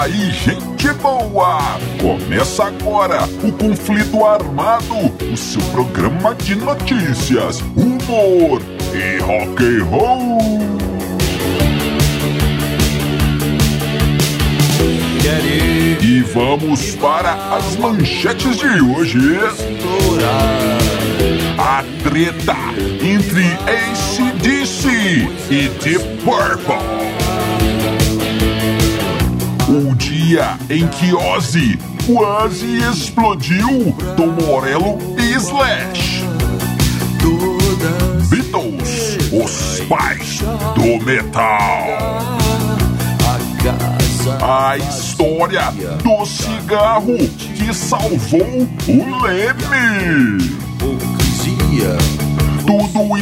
aí, gente boa! Começa agora o Conflito Armado, o seu programa de notícias, humor e rock and roll. E vamos para as manchetes de hoje. A treta entre ACDC e Deep Purple. Dia em que Ozzy quase explodiu Tom Morello e Slash. Beatles, os pais do metal. A história do cigarro que salvou o Leme.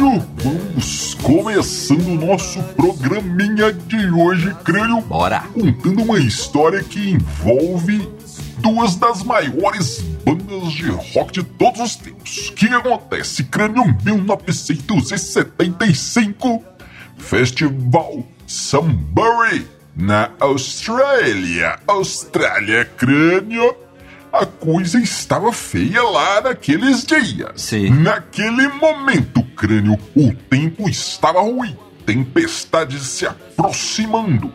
vamos começando o nosso programinha de hoje, Crânio. Bora. Contando uma história que envolve duas das maiores bandas de rock de todos os tempos. O que acontece? Crânio 1975, Festival Sunbury, na Austrália. Austrália, Crânio a coisa estava feia lá naqueles dias. Sim. Naquele momento, crânio, o tempo estava ruim. Tempestades se aproximando.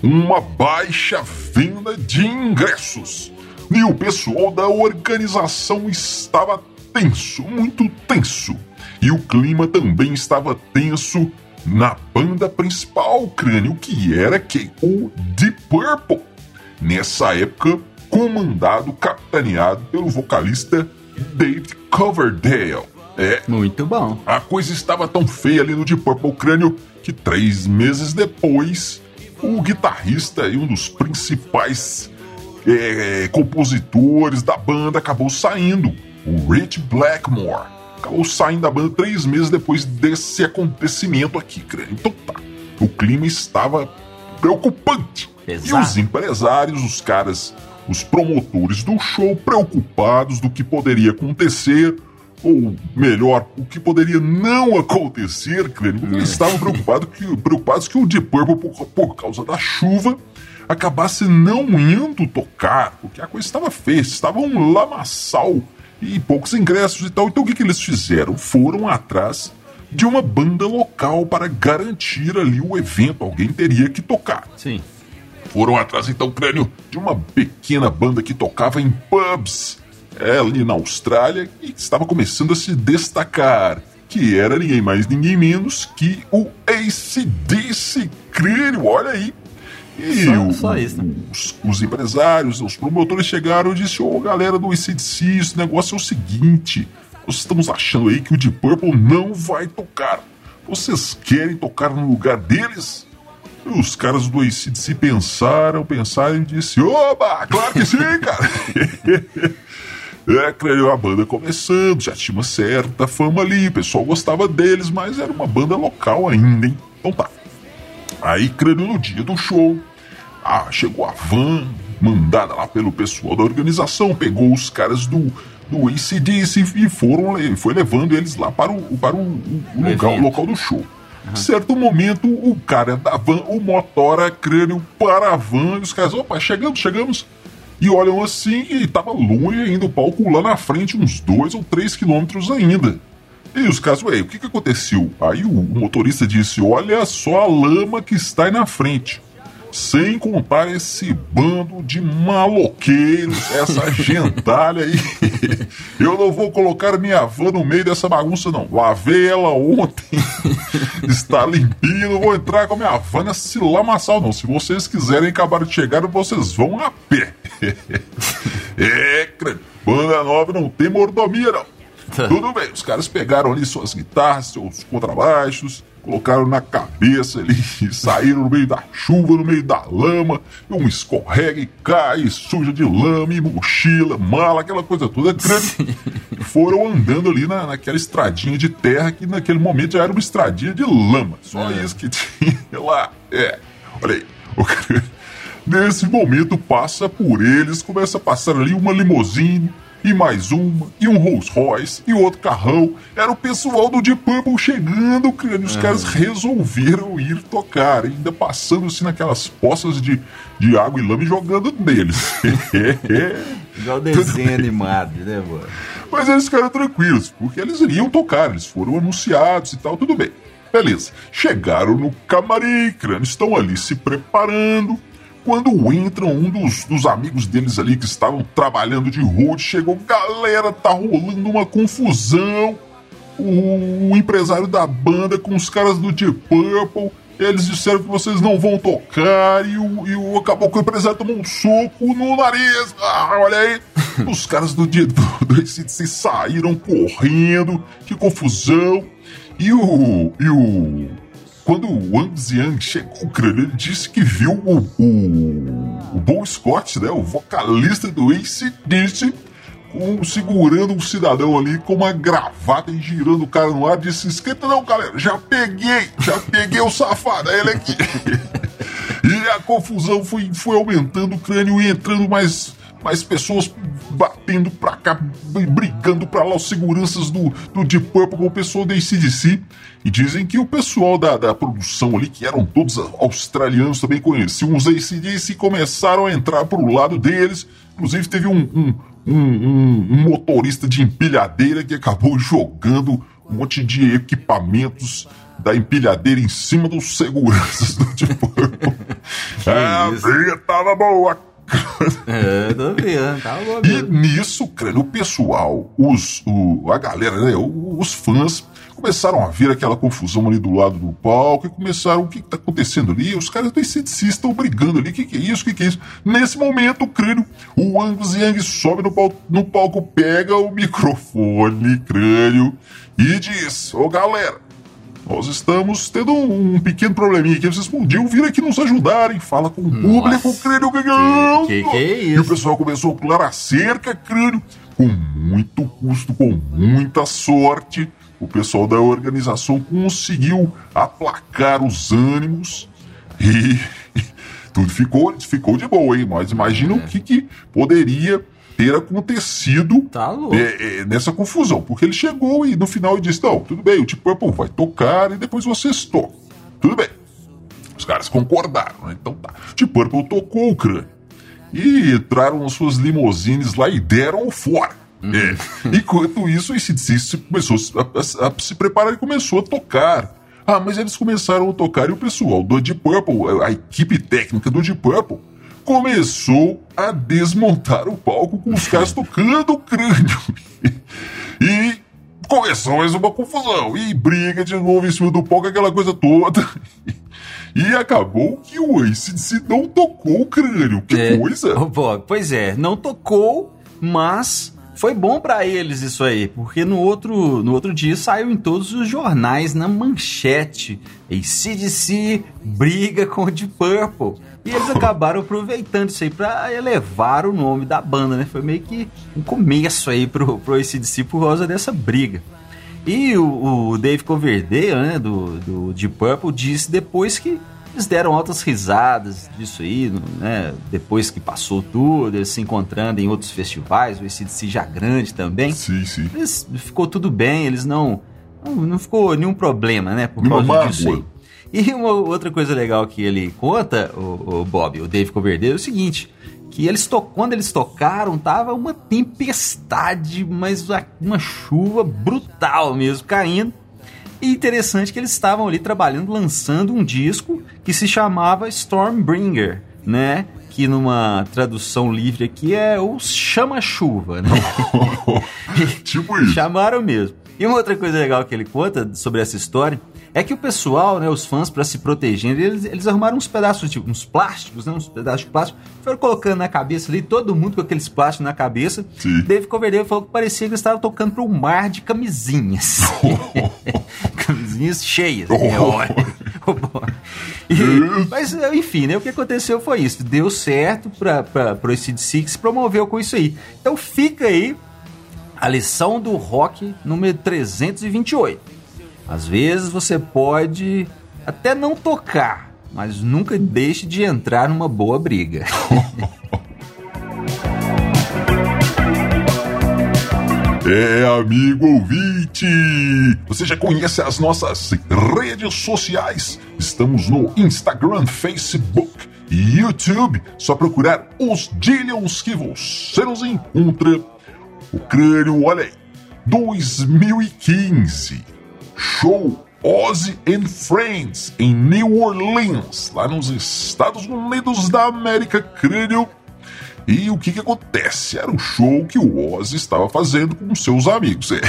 Uma baixa venda de ingressos. E o pessoal da organização estava tenso, muito tenso. E o clima também estava tenso na banda principal, crânio, que era o Deep Purple. Nessa época, comandado, capitaneado pelo vocalista David Coverdale. É, Muito bom. a coisa estava tão feia ali no Deep Purple Crânio que três meses depois, o guitarrista e um dos principais é, compositores da banda acabou saindo, o Rich Blackmore. Acabou saindo da banda três meses depois desse acontecimento aqui, Crânio. Então tá, o clima estava preocupante. E Exato. os empresários, os caras, os promotores do show, preocupados do que poderia acontecer, ou melhor, o que poderia não acontecer, Crânio, estavam preocupados que, preocupados que o Deep Purple, por, por causa da chuva, acabasse não indo tocar, porque a coisa estava feia, estava um lamaçal e poucos ingressos e tal. Então o que, que eles fizeram? Foram atrás de uma banda local para garantir ali o evento, alguém teria que tocar. Sim. Foram atrás, então, crânio, de uma pequena banda que tocava em pubs é, ali na Austrália e estava começando a se destacar. Que era ninguém mais, ninguém menos que o ACDC Crânio, olha aí. E Só- o- só isso, né? os, os empresários, os promotores chegaram e disseram: Ô galera do ACDC, esse negócio é o seguinte: nós estamos achando aí que o Deep Purple não vai tocar. Vocês querem tocar no lugar deles? E os caras do ACDC pensaram, pensaram e disse: Oba, claro que sim, cara! É, creio a banda começando, já tinha uma certa fama ali, o pessoal gostava deles, mas era uma banda local ainda, hein? Então tá. Aí, crânio no dia do show, ah, chegou a van mandada lá pelo pessoal da organização, pegou os caras do, do ACDC e foram, foi levando eles lá para o, para o, o- o evento. local do show. Certo momento, o cara da van, o motora crânio para a van, e os caras, opa, chegamos, chegamos. E olham assim, e tava longe ainda o palco lá na frente, uns dois ou três quilômetros ainda. E os caras, ué, o que que aconteceu? Aí o, o motorista disse, olha só a lama que está aí na frente. Sem contar esse bando de maloqueiros, essa gentalha aí. Eu não vou colocar minha van no meio dessa bagunça, não. Lavei ela ontem. Está limpinha, não vou entrar com a minha van nesse lamaçal, não. Se vocês quiserem acabar de chegar, vocês vão a pé. É, crânio. Banda nova não tem mordomia, não. Tá. Tudo bem, os caras pegaram ali suas guitarras, seus contrabaixos, colocaram na cabeça ali e saíram no meio da chuva, no meio da lama, e um escorrega e cai, suja de lama, e mochila, mala, aquela coisa toda grande. Foram andando ali na, naquela estradinha de terra que naquele momento já era uma estradinha de lama. Só é. isso que tinha lá. É, olha aí. Nesse momento passa por eles, começa a passar ali uma limusine e mais uma, e um Rolls Royce, e outro carrão. Era o pessoal do Deep Purple chegando, e os é. caras resolveram ir tocar, ainda passando-se naquelas poças de, de água e lama e jogando neles. Igual desenho animado, né, mano? Mas eles ficaram tranquilos, porque eles iriam tocar, eles foram anunciados e tal, tudo bem. Beleza. Chegaram no camarim, crânio, estão ali se preparando quando entra um dos, dos amigos deles ali que estavam trabalhando de road, chegou, galera, tá rolando uma confusão. O, o empresário da banda com os caras do Deep Purple, eles disseram que vocês não vão tocar e o, e o acabou que o empresário tomou um soco no nariz. Ah, olha aí. Os caras do dia do, do saíram correndo, que confusão. E o. E o quando o Wang Xiang chegou, crânio, ele disse que viu o, o, o Bon Scott, né, o vocalista do Disse, com, segurando um cidadão ali com uma gravata e girando o cara no ar. Disse: Esquenta não, galera, já peguei, já peguei o safado, é ele aqui. e a confusão foi, foi aumentando o crânio entrando mais mais pessoas batendo pra cá, brigando pra lá, os seguranças do, do Deep Purple com o pessoal da ACDC. E dizem que o pessoal da, da produção ali, que eram todos australianos, também conheciam os ACDC e começaram a entrar pro lado deles. Inclusive teve um, um, um, um motorista de empilhadeira que acabou jogando um monte de equipamentos da empilhadeira em cima dos seguranças do Deep Purple. a briga tava boa, é, tô vendo, tá bom. E nisso, crânio, o pessoal, os, o, a galera, né, os fãs, começaram a ver aquela confusão ali do lado do palco e começaram, o que, que tá acontecendo ali? Os caras do ICDC estão brigando ali, o que, que é isso, o que, que é isso? Nesse momento, o crânio, o Angus Yang sobe no palco, no palco, pega o microfone, crânio, e diz, ô galera, nós estamos tendo um pequeno probleminha aqui. Vocês podiam vir aqui nos ajudarem. Fala com o público, crânio ganhando. Que, que, que é isso? E o pessoal começou a pular a cerca, crânio. Com muito custo, com muita sorte, o pessoal da organização conseguiu aplacar os ânimos e tudo ficou, ficou de boa, hein? Mas imagina é. o que, que poderia ter acontecido tá é, é, nessa confusão. Porque ele chegou e no final ele disse: Não, tudo bem, o Deep Purple vai tocar e depois vocês tocam. Tudo bem. Os caras concordaram, né? Então tá. O Deep Purple tocou o crânio. E entraram nas suas limousines lá e deram fora. Uhum. É. Enquanto isso, esse CDC começou a, a, a, se preparar e começou a tocar. Ah, mas eles começaram a tocar e o pessoal do Deep Purple, a equipe técnica do Deep Purple, começou a desmontar o palco com os caras tocando o crânio. e começou mais uma confusão. E briga de novo em cima do palco, aquela coisa toda. E acabou que o ACDC não tocou o crânio. Que é, coisa! pois é, não tocou, mas foi bom para eles isso aí, porque no outro, no outro dia saiu em todos os jornais, na manchete. ACDC briga com o Deep Purple. E eles acabaram aproveitando isso aí pra elevar o nome da banda, né? Foi meio que um começo aí pro, pro ACDC por causa dessa briga. E o, o Dave Coverdale, né, do, do Deep Purple, disse depois que eles deram altas risadas disso aí, né? Depois que passou tudo, eles se encontrando em outros festivais, o ACDC já grande também. Sim, sim. Eles, ficou tudo bem, eles não, não. Não ficou nenhum problema, né? Por causa Uma disso aí. E uma outra coisa legal que ele conta, o, o Bob, o Dave Coverdale, é o seguinte: que eles to quando eles tocaram, tava uma tempestade, mas uma chuva brutal mesmo caindo. E interessante que eles estavam ali trabalhando, lançando um disco que se chamava Stormbringer, né? Que numa tradução livre aqui é o Chama-Chuva, né? tipo isso. Chamaram mesmo. E uma outra coisa legal que ele conta sobre essa história É que o pessoal, né, os fãs, para se protegerem, eles, eles arrumaram uns pedaços de uns plásticos, né, uns pedaços de plástico, foram colocando na cabeça ali, todo mundo com aqueles plásticos na cabeça. Sim. Dave Coverdale falou que parecia que eles estavam tocando para um mar de camisinhas. camisinhas cheias. né, olha. E- mas, enfim, né, o que aconteceu foi isso. Deu certo para o ACDC que se promoveu com isso aí. Então fica aí a lição do rock número 328. Às vezes você pode até não tocar, mas nunca deixe de entrar numa boa briga. É, amigo ouvinte! Você já conhece as nossas redes sociais? Estamos no Instagram, Facebook e YouTube. Só procurar os Dillions que você nos encontra. O crânio, olha aí. 2015. Show Ozzy and Friends em New Orleans, lá nos Estados Unidos da América, crânio. E o que que acontece? Era um show que o Ozzy estava fazendo com seus amigos. É,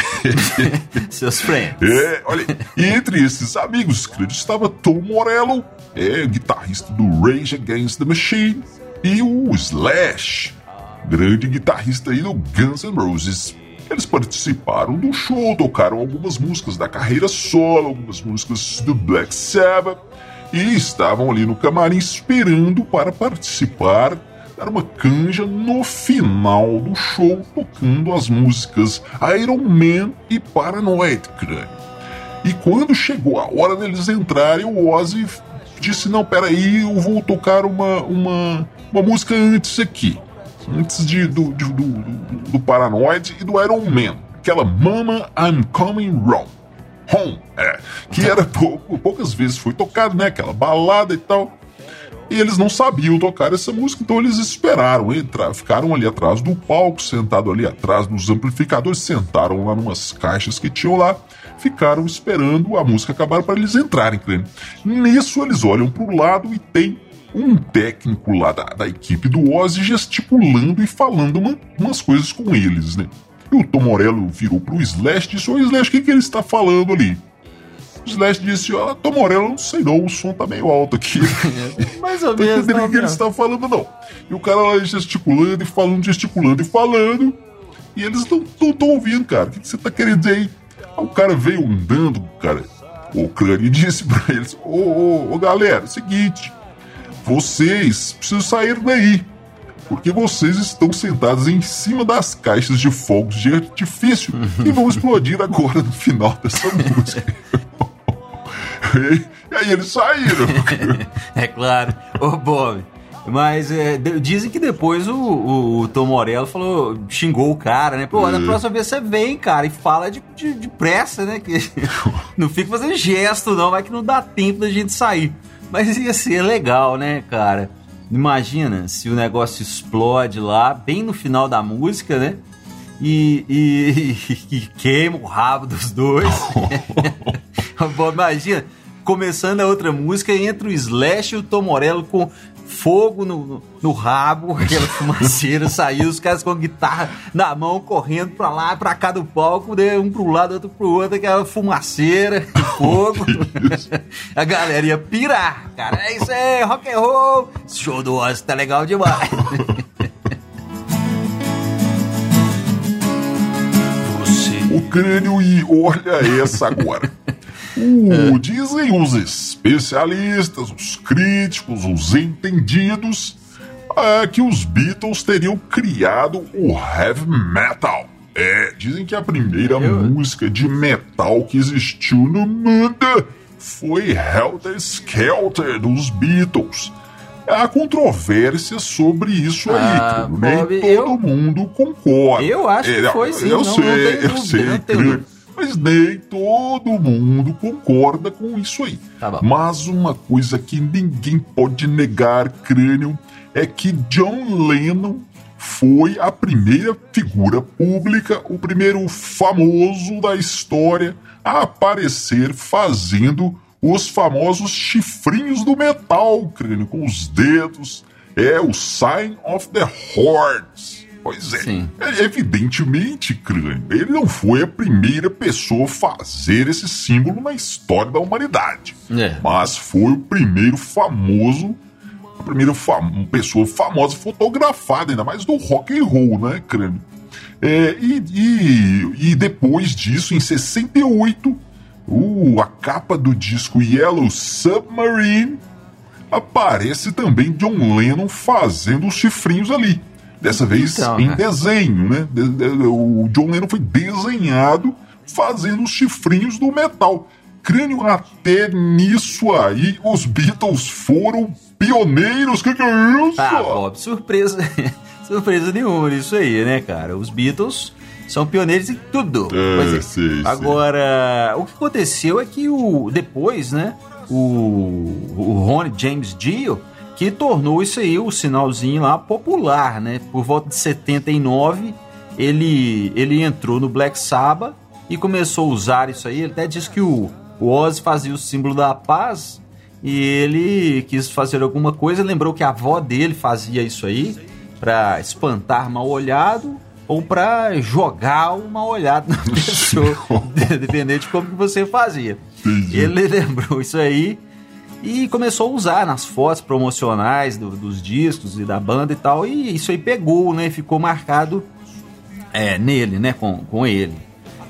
Seus friends. é olha, e entre esses amigos, crânio, estava Tom Morello, é, guitarrista do Rage Against the Machine, e o Slash, grande guitarrista aí do Guns N' Roses. Eles participaram do show, tocaram algumas músicas da carreira solo, algumas músicas do Black Sabbath, e estavam ali no camarim esperando para participar, dar uma canja no final do show, tocando as músicas Iron Man e Paranoid Crânio. E quando chegou a hora deles entrarem, o Ozzy disse: Não, peraí, eu vou tocar uma, uma, uma música antes aqui. Antes de, do, de- do, do, do Paranoid e do Iron Man. Aquela Mama I'm Coming Home. Home, é. Que era poucas vezes foi tocado, né? Aquela balada e tal. E eles não sabiam tocar essa música, então eles esperaram entrar, ficaram ali atrás do palco, sentado ali atrás dos amplificadores, sentaram lá numas caixas que tinham lá, ficaram esperando a música acabar para eles entrarem, crendo. Nisso eles olham para o lado e tem um técnico lá da, da equipe do Ozzy gesticulando e falando uma- umas coisas com eles, né? E o Tom Morello virou pro Slash e disse: Ô Slash, o que, que ele está falando ali? O Slash disse: Ó, Tom Morello, não sei não, o som tá meio alto aqui. Mais ou menos. entendendo né, o que ele está falando, não. E o cara lá gesticulando e falando, gesticulando e falando. E eles não estão ouvindo, cara. O que, que você tá querendo dizer aí? Aí o cara veio andando, cara. O crânio disse pra eles: Ô, ô, ô, galera, é seguinte. Vocês precisam sair daí. Porque vocês estão sentados em cima das caixas de fogos de artifício que vão explodir agora no final dessa música. e aí eles saíram. É claro. Ô, Bob. Mas é, dizem que depois o, o, o Tom Morello falou, xingou o cara, né? Pô, na próxima vez você vem, cara, e fala de, de, de pressa, né? Que não fica fazendo gesto, não, vai que não dá tempo da gente sair. Mas ia ser legal, né, cara? Imagina se o negócio explode lá, bem no final da música, né? E, e, e queima o rabo dos dois. Imagina, começando a outra música, entra o Slash e o Tom Morello com fogo no, no, rabo, aquela fumaceira saiu, os caras com a guitarra na mão, correndo pra lá, pra cá do palco, né, um pro lado, outro pro outro, aquela fumaceira, fogo. a galera ia pirar, cara. É isso aí, rock and roll. Esse show do Ozzy tá legal demais. o crânio e olha essa agora. O, dizem os especialistas, os críticos, os entendidos, ah, que os Beatles teriam criado o heavy metal. É, dizem que a primeira música de metal que existiu no mundo foi Helter Skelter dos Beatles. Há controvérsia sobre isso aí, Ah. Nem Bob, todo eu- mundo concorda. Eu acho que É, foi sim, Eu não- sei, não eu sei, não. Mas nem todo mundo concorda com isso aí. Tá. Mas uma coisa que ninguém pode negar, crânio, é que John Lennon foi a primeira figura pública, o primeiro famoso da história a aparecer fazendo os famosos chifrinhos do metal, crânio, com os dedos. É o Sign of the Horns. Pois é. Sim. É, Evidentemente, crânio, ele não foi a primeira pessoa a fazer esse símbolo na história da humanidade. É. Mas foi o primeiro famoso, a primeira fam pessoa famosa fotografada, ainda mais do rock and roll, né, crânio? É, e, e, e depois disso, em 68, o, a capa do disco Yellow Submarine aparece também John Lennon fazendo os chifrinhos ali. Dessa vez Então, em cara. desenho, né? O John Lennon foi desenhado fazendo os chifrinhos do metal. Crânio, até nisso aí, os Beatles foram pioneiros. Que que é isso? Ah, Bob, surpresa. surpresa nenhuma nisso aí, né, cara? Os Beatles são pioneiros em tudo. É, é. sei. Agora, o que aconteceu é que o depois, né, o, o Ronnie James Dio, que tornou isso aí, o sinalzinho lá, popular, né? Por volta de 79, ele, ele entrou no Black Sabbath e começou a usar isso aí. Ele até disse que o, o Ozzy fazia o símbolo da paz e ele quis fazer alguma coisa. Lembrou que a avó dele fazia isso aí para espantar mal olhado ou para jogar o mal olhado na pessoa, dependendo de como que você fazia. Entendi. Ele lembrou isso aí e começou a usar nas fotos promocionais do- dos discos e da banda e tal. E isso aí pegou, né? Ficou marcado é, nele, né? Com, com ele.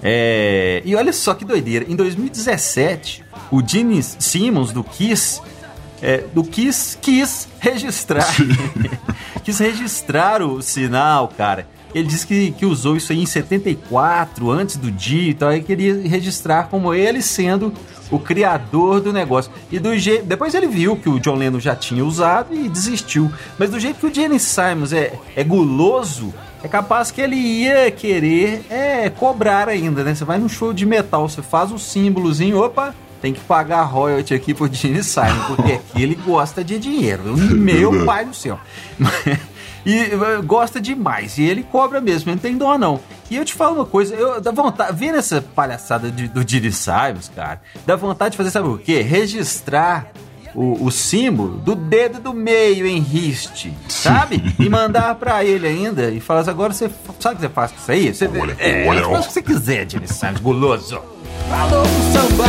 É, e olha só que doideira. Em 2017, o Gene Simmons do Kiss, é, do Kiss, quis registrar. quis registrar o sinal, cara. Ele disse que, que usou isso aí em 74, antes do dia e tal, e queria registrar como ele sendo o criador do negócio. E do jeito. Depois ele viu que o John Lennon já tinha usado e desistiu. Mas do jeito que o Gene Simons é, é guloso, é capaz que ele ia querer é, cobrar ainda, né? Você vai num show de metal, você faz o símbolozinho, opa, tem que pagar royalty aqui pro Gene Simon, porque aqui ele gosta de dinheiro. Meu pai do céu. E eh, gosta demais. E ele cobra mesmo, não tem dó não. E eu te falo uma coisa, eu dá vontade, vendo essa palhaçada de- do Diddy Simons, cara, dá vontade de fazer, sabe o quê? Registrar o, o símbolo do dedo do meio em riste, sabe? E mandar pra ele ainda e falar assim, agora você sabe o que você faz com isso aí? Você, Olha, é, olha, faz o que você quiser, Diddy Simons, guloso. Falou samba!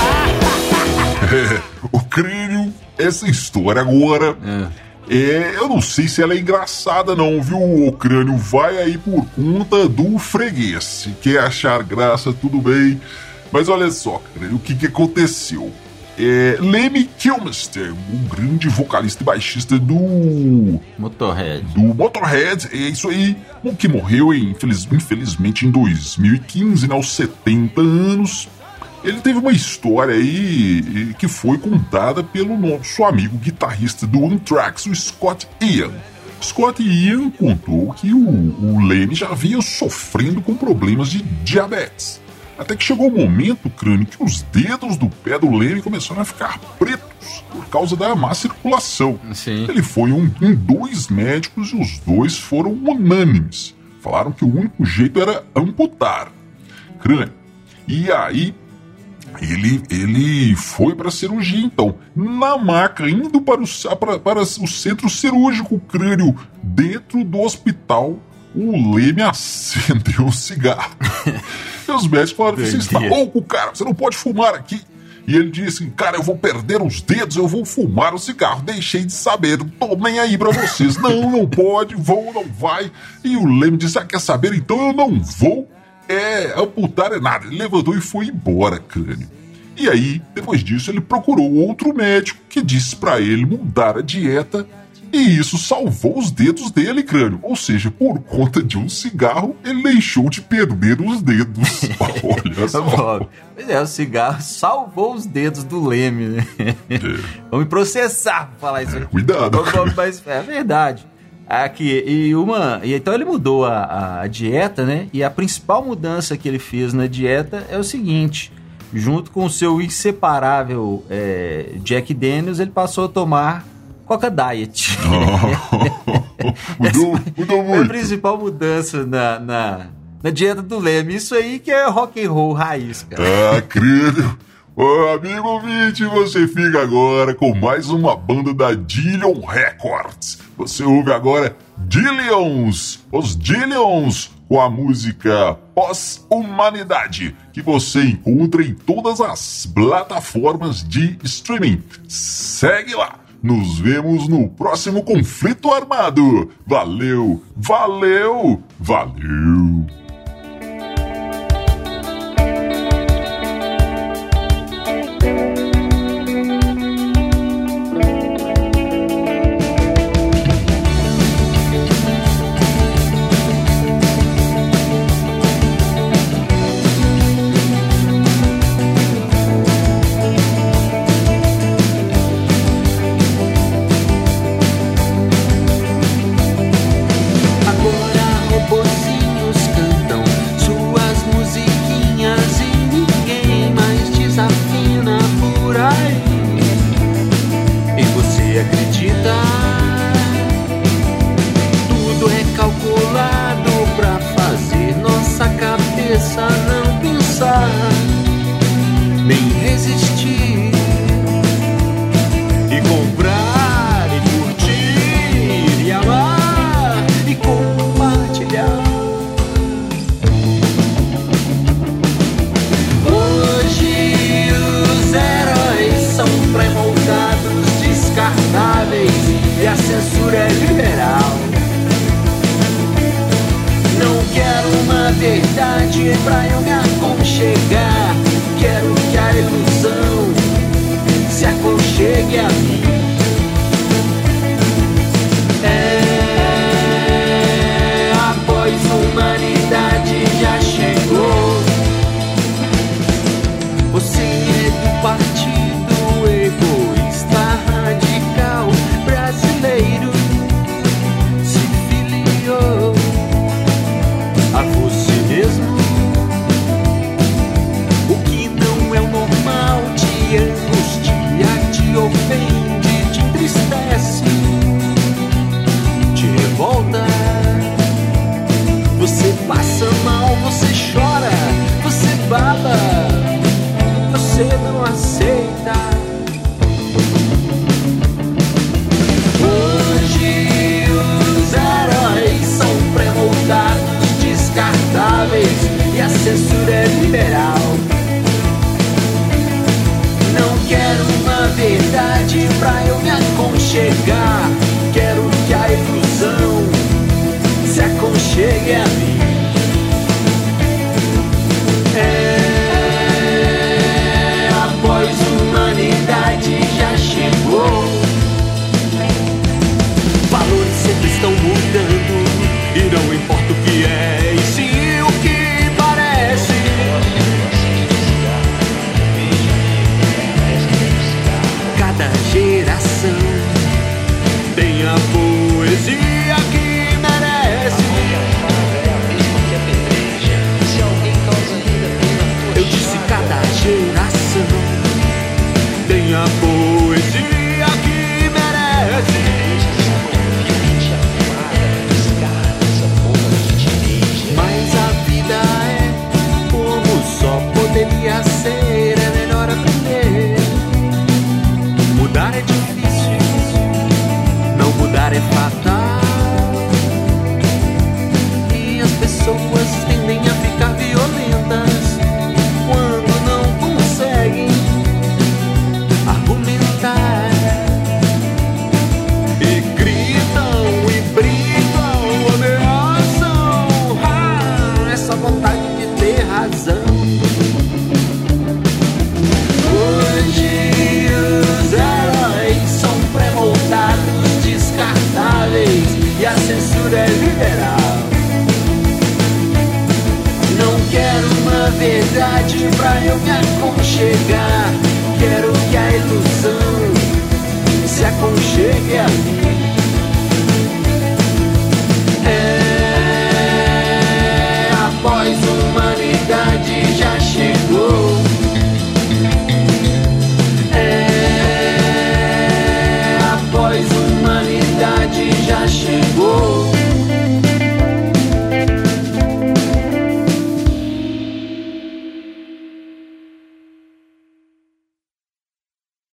o crânio, essa história agora. É, eu não sei se ela é engraçada, não, viu? O crânio vai aí por conta do freguês. Se quer achar graça, tudo bem. Mas olha só, crânio, o que, que aconteceu? É, Lemmy Kilmister, um grande vocalista e baixista do Motorhead. do Motorhead, é isso aí, o que morreu em, infeliz- infelizmente em 2015, né, aos 70 anos. Ele teve uma história aí que foi contada pelo nosso amigo guitarrista do Anthrax, o Scott Ian. Scott Ian contou que o, o Lemmy já vinha sofrendo com problemas de diabetes. Até que chegou o momento, crânio, que os dedos do pé do Lemmy começaram a ficar pretos por causa da má circulação. Sim. Ele foi um, em dois médicos e os dois foram unânimes. Falaram que o único jeito era amputar. Crânio. E aí, ele, ele foi para cirurgia, então. Na maca, indo para o, para, para o centro cirúrgico crânio, dentro do hospital, o Leme acendeu um cigarro. e os médicos falaram: Você está louco, cara, você não pode fumar aqui. E ele disse: Cara, eu vou perder os dedos, eu vou fumar o cigarro. Deixei de saber, não tô nem aí pra vocês. Não, não pode, vou, não vai. E o Leme disse: Ah, quer saber? Então eu não vou. É, amputar é nada. Ele levantou e foi embora, crânio. E aí, depois disso, ele procurou outro médico que disse pra ele mudar a dieta. E isso salvou os dedos dele, crânio. Ou seja, por conta de um cigarro, ele deixou de perder os dedos. Olha só. Pois é, o cigarro salvou os dedos do Leme, né? Vamos me processar pra falar isso aqui. cuidado. Mas é verdade. Aqui, e uma. E então ele mudou a, a dieta, né? E a principal mudança que ele fez na dieta é o seguinte: junto com o seu inseparável é, Jack Daniels, ele passou a tomar Coca Diet. mudou, mudou É a muito. principal mudança na, na, na dieta do Leme. Isso aí que é rock and roll raiz, cara. Ah, crânio. Ô, amigo ouvinte, você fica agora com mais uma banda da Dillion Records. Você ouve agora Dillions, os Dillions, com a música Pós-Humanidade, que você encontra em todas as plataformas de streaming. Segue lá! Nos vemos no próximo conflito armado. Valeu, valeu, valeu! pensar, nem resistir e comprar e curtir e amar e compartilhar. Hoje os heróis são revoltados, descartáveis e a censura é liberada. verdade pra eu me aconchegar. Quero que a ilusão se aconchegue a mim. pra eu me aconchegar. na poesia.